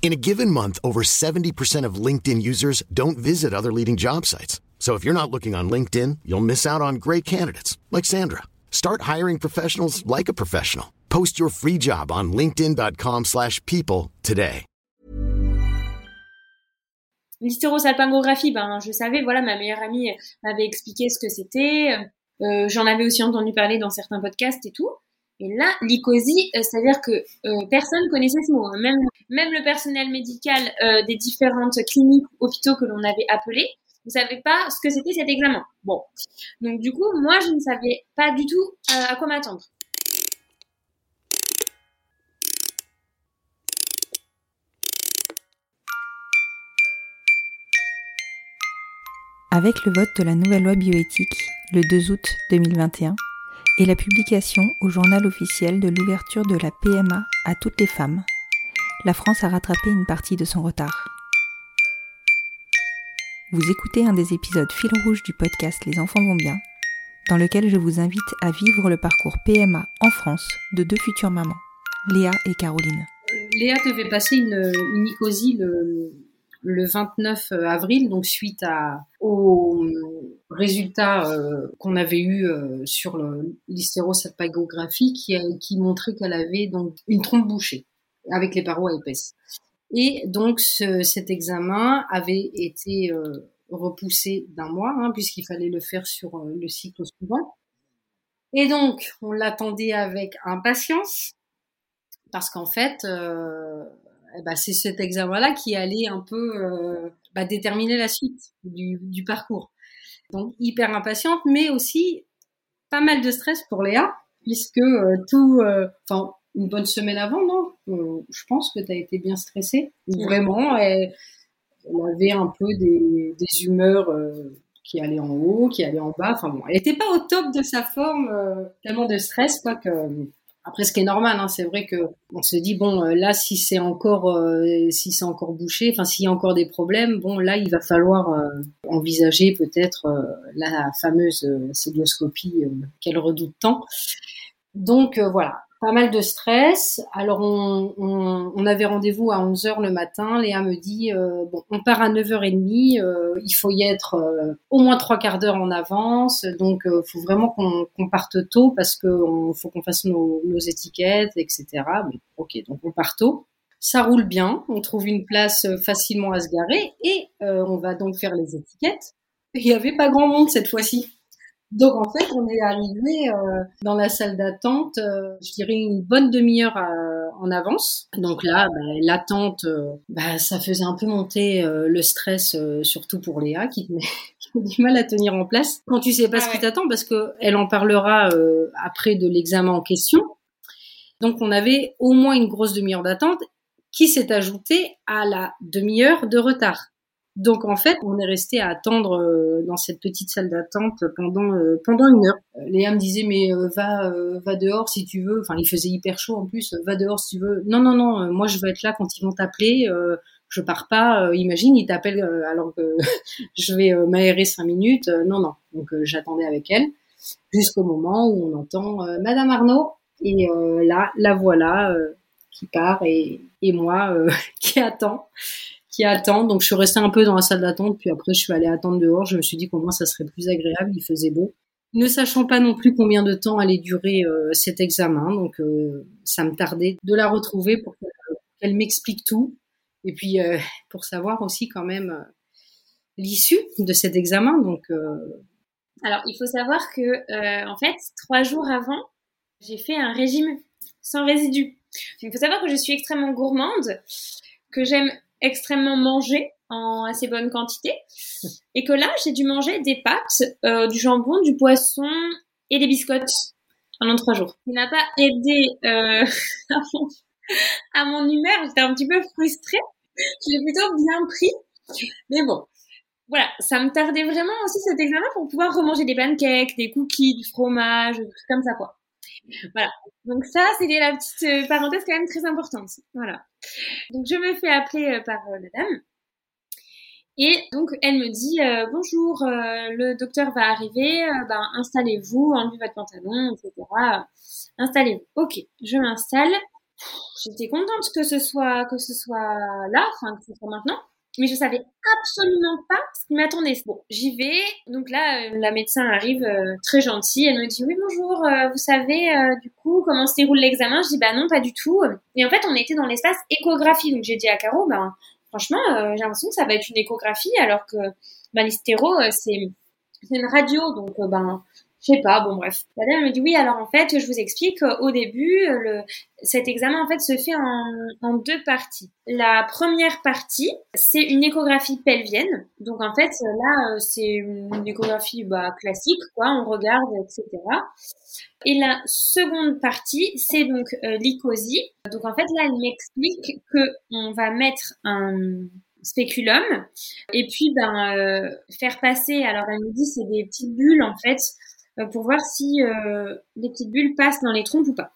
In a given month, over 70% of LinkedIn users don't visit other leading job sites. So if you're not looking on LinkedIn, you'll miss out on great candidates like Sandra. Start hiring professionals like a professional. Post your free job on linkedin.com/people today. L'hystérosalpingographie, ben, je savais, voilà, ma meilleure amie m'avait expliqué ce que c'était. Euh, J'en avais aussi entendu parler dans certains podcasts et tout. Et là, l'icosie, euh, c'est-à-dire que euh, personne connaissait ce mot. hein. Même, le personnel médical euh, des différentes cliniques, hôpitaux que l'on avait appelés, ne savait pas ce que c'était cet examen. Bon. Donc du coup, moi, je ne savais pas du tout euh, à quoi m'attendre. Avec le vote de la nouvelle loi bioéthique le 2 août 2021 et la publication au journal officiel de l'ouverture de la PMA à toutes les femmes, la France a rattrapé une partie de son retard. Vous écoutez un des épisodes fil rouge du podcast Les enfants vont bien, dans lequel je vous invite à vivre le parcours PMA en France de deux futures mamans, Léa et Caroline. Léa devait passer une, une le, le 29 avril, donc suite à, aux résultats euh, qu'on avait eu euh, sur l'hystérosalpingographie qui, qui montrait qu'elle avait donc une trompe bouchée avec les parois épaisses. Et donc ce- cet examen avait été euh, repoussé d'un mois, hein, puisqu'il fallait le faire sur euh, le cycle suivant. Et donc on l'attendait avec impatience, parce qu'en fait, eh ben, c'est cet examen-là qui allait un peu euh, bah, déterminer la suite du, du parcours. Donc hyper impatiente, mais aussi pas mal de stress pour Léa, puisque euh, tout, euh, enfin une bonne semaine avant, non? Je pense que tu as été bien stressée. Vraiment, elle, elle avait un peu des, des humeurs qui allaient en haut, qui allaient en bas. Enfin bon, elle n'était pas au top de sa forme, tellement de stress, quoi que. Après, ce qui est normal, hein, c'est vrai que on se dit bon, euh, là, si c'est encore, euh, si c'est encore bouché, enfin, s'il y a encore des problèmes, bon, là, il va falloir euh, envisager peut-être la fameuse célioscopie qu'elle redoute tant. Donc voilà, pas mal de stress. Alors on, on, on avait rendez-vous à 11h le matin. Léa me dit euh, bon, on part à 9h30, euh, il faut y être euh, au moins trois quarts d'heure en avance. Donc il faut vraiment qu'on qu'on parte tôt parce on, faut qu'on fasse nos, nos étiquettes, etc. Bon, ok, donc on part tôt. Ça roule bien, on trouve une place euh, facilement à se garer et euh, on va donc faire les étiquettes. Il n'y avait pas grand monde cette fois-ci. Donc en fait, on est arrivé euh, dans la salle d'attente, euh, je dirais une bonne demi-heure à- en avance. Donc là, bah, l'attente, euh, bah, ça faisait un peu monter euh, le stress, euh, surtout pour Léa qui, qui a du mal à tenir en place quand tu sais pas Ah ce qui ouais. t'attend, parce que elle en parlera euh, après de l'examen en question. Donc on avait au moins une grosse demi-heure d'attente qui s'est ajoutée à la demi-heure de retard. Donc en fait, on est resté à attendre euh, dans cette petite salle d'attente pendant euh, pendant une heure. Euh, Léa me disait mais euh, va euh, va dehors si tu veux. Enfin, il faisait hyper chaud en plus. Va dehors si tu veux. Non non non, euh, moi je veux être là quand ils vont t'appeler. Je pars pas. Imagine, ils t'appellent alors que je vais m'aérer cinq minutes. Non non. Donc j'attendais avec elle jusqu'au moment où on entend Madame Arnaud et là la voilà qui part et et moi qui attends qui attend. Donc je suis restée un peu dans la salle d'attente, puis après je suis allée attendre dehors. Je me suis dit qu'au moins ça serait plus agréable, il faisait beau. Ne sachant pas non plus combien de temps allait durer euh, cet examen, donc euh, ça me tardait de la retrouver pour qu'elle qu'elle m'explique tout. Et puis euh, pour savoir aussi quand même euh, l'issue de cet examen. Donc euh, Alors, il faut savoir que, euh, en fait, trois jours avant, j'ai fait un régime sans résidus. Il faut savoir que je suis extrêmement gourmande, que j'aime extrêmement manger en assez bonne quantité, et que là, j'ai dû manger des pâtes, euh, du jambon, du poisson et des biscottes pendant trois jours. Qui n'a pas aidé euh, à mon humeur. J'étais un petit peu frustrée. Je plutôt bien pris. Mais bon, voilà, ça me tardait vraiment aussi cet examen pour pouvoir remanger des pancakes, des cookies, du fromage, comme ça quoi. Voilà. Donc ça, c'était la petite euh, parenthèse quand même très importante. Voilà. Donc je me fais appeler euh, par euh, la dame. Et donc elle me dit bonjour, le docteur va arriver, ben installez-vous, enlevez votre pantalon, etc. Installez-vous. Ok, je m'installe. J'étais contente que ce soit que ce soit là, enfin que ce soit maintenant mais je savais absolument pas ce qui m'attendait. Bon, j'y vais. Donc là, euh, la médecin arrive euh, très gentille. Elle me dit oui bonjour. Euh, vous savez du coup comment se déroule l'examen? Je dis bah non pas du tout. Et en fait, on était dans l'espace échographie. Donc j'ai dit à Caro, ben franchement, j'ai l'impression que ça va être une échographie alors que bah, l'hystéro c'est une radio. Donc ben je sais pas, bon bref. La dame me dit oui, alors en fait, je vous explique, au début, le, cet examen en fait se fait en, deux parties. La première partie, c'est une échographie pelvienne. Donc en fait, là, c'est une échographie bah, classique, quoi, on regarde, etc. Et la seconde partie, c'est donc euh, l'icosie. Donc en fait, là, elle m'explique que on va mettre un spéculum et puis ben euh, faire passer alors elle me dit c'est des petites bulles en fait euh, pour voir si euh, les petites bulles passent dans les trompes ou pas.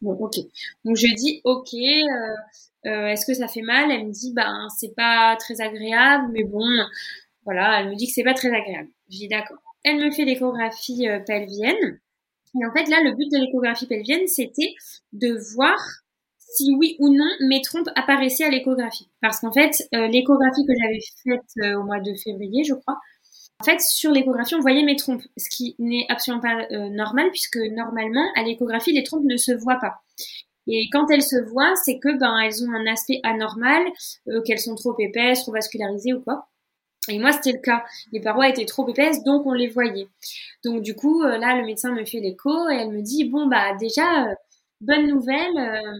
Bon, ok. Donc je dis ok. Euh, est-ce que ça fait mal? Elle me dit ben c'est pas très agréable, mais bon, voilà. Elle me dit que c'est pas très agréable. Je dis d'accord. Elle me fait l'échographie pelvienne. Et en fait là, le but de l'échographie pelvienne, c'était de voir si oui ou non mes trompes apparaissaient à l'échographie. Parce qu'en fait, l'échographie que j'avais faite au mois de février, je crois, en fait, sur l'échographie, on voyait mes trompes, ce qui n'est absolument pas euh, normal puisque normalement, à l'échographie, les trompes ne se voient pas. Et quand elles se voient, c'est que ben elles ont un aspect anormal, euh, qu'elles sont trop épaisses, trop vascularisées ou quoi. Et moi, c'était le cas. Les parois étaient trop épaisses, donc on les voyait. Donc du coup, euh, là, le médecin me fait l'écho et elle me dit bon bah déjà bonne nouvelle,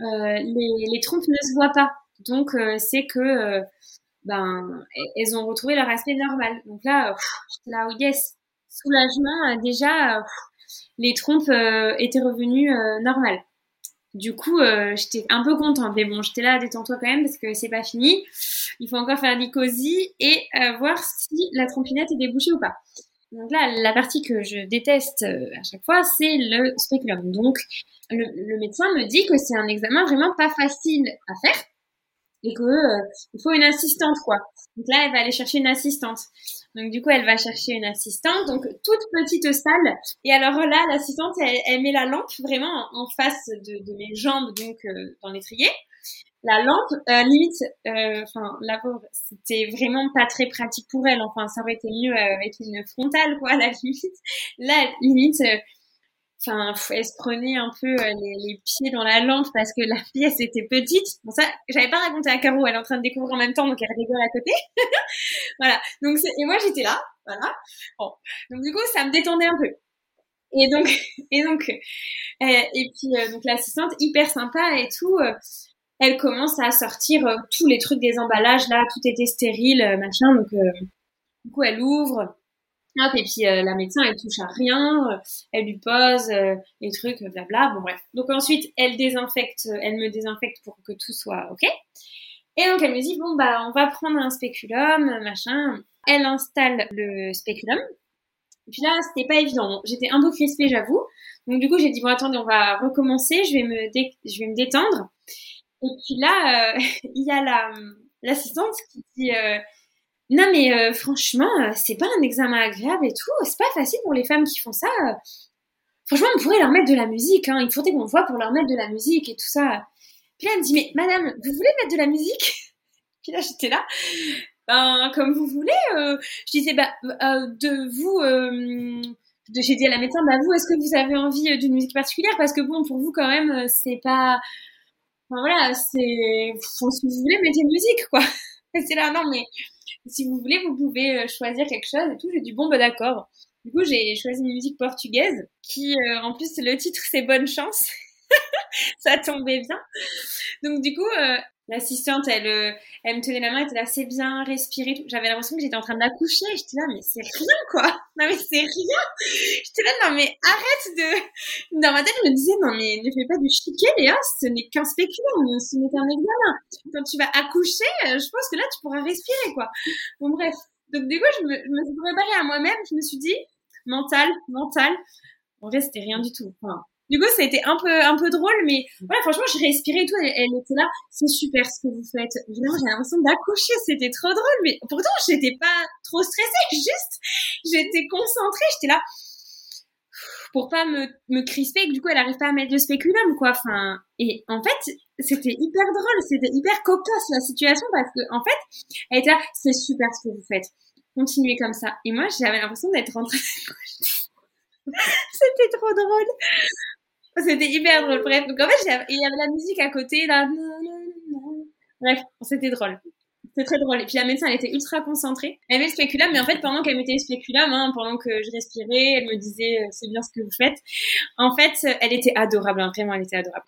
les, les trompes ne se voient pas. Donc c'est que ben, elles ont retrouvé leur aspect normal. Donc là, j'étais là, oh yes, soulagement, euh, déjà, les trompes euh, étaient revenues euh, normales. Du coup, j'étais un peu contente, mais bon, j'étais là, détends-toi quand même parce que c'est pas fini. Il faut encore faire l'icosie et voir si la trompinette est débouchée ou pas. Donc là, la partie que je déteste à chaque fois, c'est le spéculum. Donc, le médecin me dit que c'est un examen vraiment pas facile à faire et que euh, il faut une assistante quoi. Donc là, elle va aller chercher une assistante. Donc du coup, elle va chercher une assistante, donc toute petite salle. Et alors là, l'assistante, elle, met la lampe vraiment en face de, mes jambes, donc euh, dans l'étrier. La lampe, euh, limite, enfin la pauvre, c'était vraiment pas très pratique pour elle. Enfin, ça aurait été mieux avec une frontale, quoi, la limite. Là, limite, enfin, elle se prenait un peu euh, les, pieds dans la lampe parce que la pièce était petite. Bon, ça, j'avais pas raconté à Caro, elle est en train de découvrir en même temps, donc elle rigole à côté. voilà. Donc, et moi, j'étais là. Voilà. Bon. Donc, du coup, ça me détendait un peu. Et donc, et donc, euh, et puis, euh, donc, l'assistante, hyper sympa et tout, elle commence à sortir tous les trucs des emballages, là, tout était stérile, machin, donc, du coup, elle ouvre, et puis euh, la médecin, elle touche à rien, euh, elle lui pose euh, les trucs, blabla. Bon bref. Donc ensuite, elle désinfecte, elle me désinfecte pour que tout soit ok. Et donc elle me dit bon bah on va prendre un spéculum, machin. Elle installe le spéculum. Et puis là, c'était pas évident. J'étais un peu crispée, j'avoue. Donc du coup, j'ai dit bon attendez, on va recommencer. Je vais me je vais me détendre. Et puis là, il y a la l'assistante qui dit non, mais euh, franchement, euh, c'est pas un examen agréable et tout. C'est pas facile pour les femmes qui font ça. Franchement, on pourrait leur mettre de la musique. Hein. Il faudrait qu'on voit pour leur mettre de la musique et tout ça. Puis là, elle me dit, mais madame, vous voulez mettre de la musique? Puis là, j'étais là. Ben, comme vous voulez. Euh. je disais, bah, de vous... j'ai dit à la médecin, bah vous, est-ce que vous avez envie d'une musique particulière? Parce que bon, pour vous quand même, c'est pas... Enfin voilà, c'est... Si vous voulez, mettez une musique, quoi. c'est là, non mais si vous voulez, vous pouvez euh, choisir quelque chose et tout. J'ai dit bon, bah d'accord. Du coup, j'ai choisi une musique portugaise qui, euh, en plus, le titre c'est Bonne chance. ça tombait bien. Donc du coup, euh, L'assistante, elle, euh, elle me tenait la main, elle était là, c'est bien, respirer. J'avais l'impression que j'étais en train d'accoucher. J'étais là, mais c'est rien, quoi. Non, mais c'est rien. J'étais là, non, mais arrête de. Dans ma tête, je me disais, non, mais ne fais pas du chiquet, Léa, ce n'est qu'un spéculum, ce n'est qu'un examen. Quand tu vas accoucher, euh, je pense que là, tu pourras respirer, quoi. Bon, bref. Donc, du coup, je me, je me suis préparée à moi-même. Je me suis dit, mental, mental. En vrai, c'était rien du tout. Du coup, ça a été un peu, un peu drôle, mais voilà, franchement, je respirais et tout. Elle, elle était là, c'est super ce que vous faites. Évidemment, j'ai l'impression d'accoucher, c'était trop drôle, mais pourtant, j'étais pas trop stressée, juste, j'étais concentrée, j'étais là pour pas me, me crisper et que du coup, elle arrive pas à mettre le spéculum, quoi. Enfin, et en fait, c'était hyper drôle, c'était hyper cocasse la situation parce que, en fait, elle était là, c'est super ce que vous faites. Continuez comme ça. Et moi, j'avais l'impression d'être rentrée. C'était trop drôle. C'était hyper drôle. Bref, donc en fait, il y avait la musique à côté, là. Bref, c'était drôle. C'était très drôle. Et puis la médecin, elle était ultra concentrée. Elle met le spéculum, mais en fait, pendant qu'elle mettait le spéculum, hein, pendant que je respirais, elle me disait, euh, c'est bien ce que vous faites. En fait, elle était adorable, hein, vraiment, elle était adorable.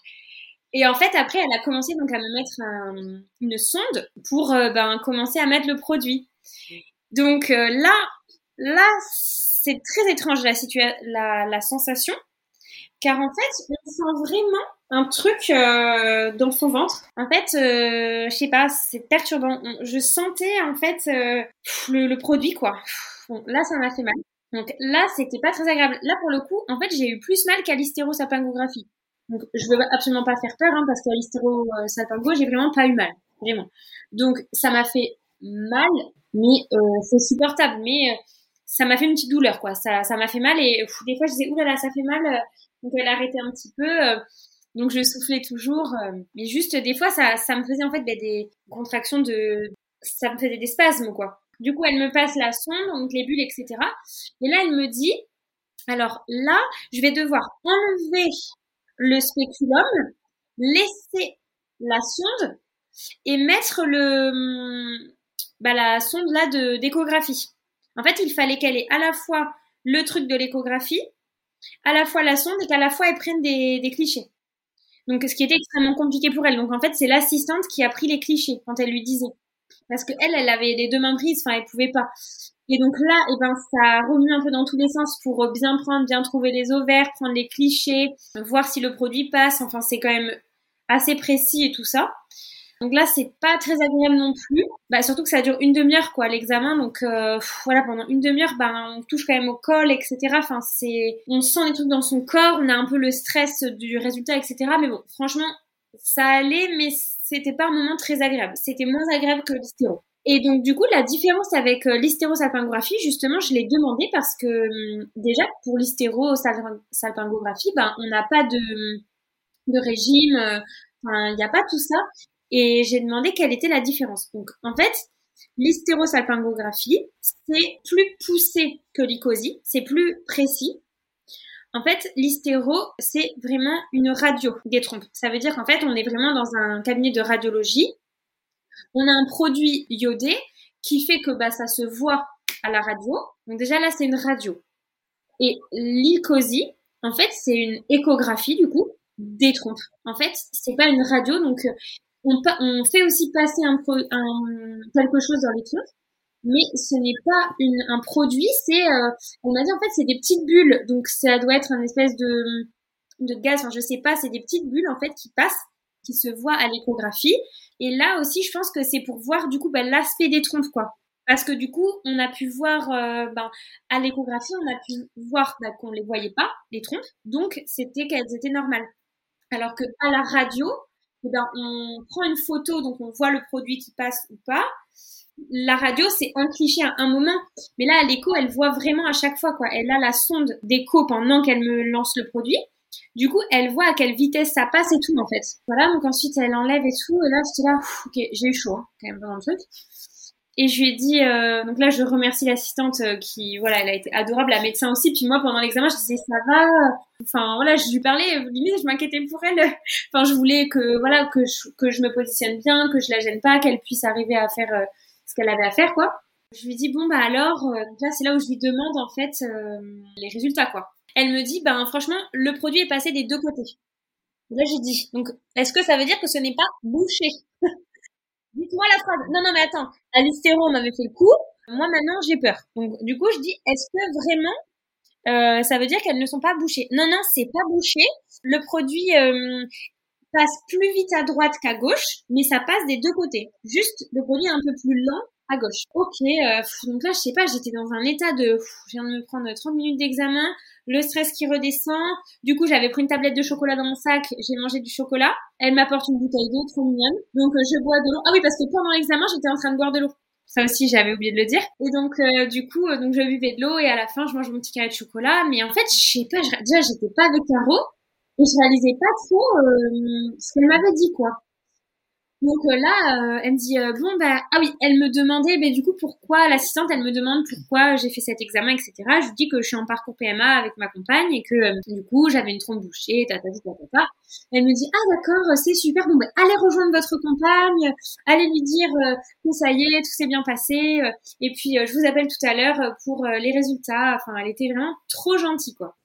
Et en fait, après, elle a commencé donc à me mettre un, une sonde pour euh, ben, commencer à mettre le produit. Donc euh, là, là, c'est très étrange la, la, la sensation car en fait, on sent vraiment un truc euh, dans son ventre. En fait, euh, je sais pas, c'est perturbant. Je sentais en fait euh, le, produit quoi. Bon, là, ça m'a fait mal. Donc là, c'était pas très agréable. Là, pour le coup, en fait, j'ai eu plus mal qu'à l'hystérosalpingographie. Donc, je veux absolument pas faire peur, hein, parce qu'à l'hystérosalpingo, j'ai vraiment pas eu mal, vraiment. Donc, ça m'a fait mal, mais euh, c'est supportable. Mais euh, ça m'a fait une petite douleur, quoi. Ça, ça m'a fait mal et des fois, je disais, oulala, ça fait mal. Donc elle arrêtait un petit peu. Euh, donc je soufflais toujours. Euh, mais juste des fois, ça, me faisait en fait des contractions de... Ça me faisait des spasmes, quoi. Du coup, elle me passe la sonde, donc les bulles, etc. Et là, elle me dit, alors là, je vais devoir enlever le spéculum, laisser la sonde et mettre le, bah, la sonde là d'échographie. En fait, il fallait qu'elle ait à la fois le truc de l'échographie à la fois la sonde et qu'à la fois elle prenne des, clichés. Donc, ce qui était extrêmement compliqué pour elle. Donc, en fait, c'est l'assistante qui a pris les clichés quand elle lui disait. Parce que elle, elle avait les deux mains prises, enfin, elle pouvait pas. Et donc là, eh ben, ça remue un peu dans tous les sens pour bien prendre, bien trouver les ovaires, prendre les clichés, voir si le produit passe. Enfin, c'est quand même assez précis et tout ça. Donc là, c'est pas très agréable non plus. Bah, surtout que ça dure une demi-heure, quoi, l'examen. Donc euh, voilà, pendant une demi-heure, bah, on touche quand même au col, etc. Enfin, c'est, on sent les trucs dans son corps, on a un peu le stress du résultat, etc. Mais bon, franchement, ça allait, mais c'était pas un moment très agréable. C'était moins agréable que l'hystéro. Et donc du coup, la différence avec euh, l'hystérosalpingographie, justement, je l'ai demandé parce que hum, déjà pour l'hystérosalpingographie, ben on n'a pas de de régime, euh, enfin il n'y a pas tout ça et j'ai demandé quelle était la différence. Donc, en fait, l'hystérosalpingographie, c'est plus poussé que l'icosie, c'est plus précis. En fait, l'hystéro, c'est vraiment une radio des trompes. Ça veut dire qu'en fait, on est vraiment dans un cabinet de radiologie. On a un produit iodé qui fait que bah, ça se voit à la radio. Donc déjà là, c'est une radio. Et l'icosie, en fait, c'est une échographie du coup des trompes. En fait, c'est pas une radio, donc on, fait aussi passer un, quelque chose dans les trompes, mais ce n'est pas un produit, c'est, euh, on m'a dit en fait c'est des petites bulles, donc ça doit être un espèce de, de gaz, enfin je sais pas, c'est des petites bulles en fait qui passent, qui se voient à l'échographie, et là aussi je pense que c'est pour voir du coup bah, l'aspect des trompes quoi. Parce que du coup, on a pu voir, euh, ben, à l'échographie, on a pu voir bah, qu'on les voyait pas, les trompes, donc c'était qu'elles étaient normales. Alors que à la radio, eh ben, on prend une photo, donc on voit le produit qui passe ou pas. La radio, c'est un cliché à un moment, mais là, l'écho, elle voit vraiment à chaque fois, quoi. Elle a la sonde d'écho pendant qu'elle me lance le produit. Du coup, elle voit à quelle vitesse ça passe et tout, en fait. Voilà, donc ensuite, elle enlève et tout, et là, j'étais là, ok, j'ai eu chaud, hein, quand même, dans le truc. Et je lui ai dit, euh, donc là, je remercie l'assistante euh, qui, voilà, elle a été adorable, la médecin aussi. Puis moi, pendant l'examen, je disais, ça va. Enfin, voilà, je lui parlais, limite, je m'inquiétais pour elle. Enfin, je voulais que, voilà, que je, que je me positionne bien, que je la gêne pas, qu'elle puisse arriver à faire euh, ce qu'elle avait à faire, quoi. Je lui dis, bon, bah alors, donc là, c'est là où je lui demande, en fait, les résultats, quoi. Elle me dit, ben, franchement, le produit est passé des deux côtés. là, j'ai dit, donc, est-ce que ça veut dire que ce n'est pas bouché? Moi la phrase. Non, non, mais attends. À on m'avait fait le coup. Moi, maintenant, j'ai peur. Donc, du coup, je dis, est-ce que vraiment, euh, ça veut dire qu'elles ne sont pas bouchées? Non, non, c'est pas bouché. Le produit euh, passe plus vite à droite qu'à gauche, mais ça passe des deux côtés. Juste, le produit est un peu plus lent à gauche. Ok, euh, donc là, je sais pas, j'étais dans un état de... je viens de me prendre 30 minutes d'examen, le stress qui redescend. Du coup, j'avais pris une tablette de chocolat dans mon sac, j'ai mangé du chocolat. Elle m'apporte une bouteille d'eau, trop mignonne. Donc, euh, je bois de l'eau. Ah oui, parce que pendant l'examen, j'étais en train de boire de l'eau. Ça aussi, j'avais oublié de le dire. Et donc, euh, du coup, donc je buvais de l'eau et à la fin, je mange mon petit carré de chocolat. Mais en fait, je sais pas, déjà, j'étais pas avec Caro et je réalisais pas trop ce qu'elle m'avait dit, quoi. Donc euh, là, euh, elle me dit euh, bon bah ah oui, elle me demandait mais du coup pourquoi l'assistante, elle me demande pourquoi j'ai fait cet examen etc. Je lui dis que je suis en parcours PMA avec ma compagne et que du coup j'avais une trompe bouchée, ta ta ta ta Elle me dit ah d'accord, c'est super. Bon bah allez rejoindre votre compagne, allez lui dire que ça y est, tout s'est bien passé et puis je vous appelle tout à l'heure pour les résultats. Enfin, elle était vraiment trop gentille quoi.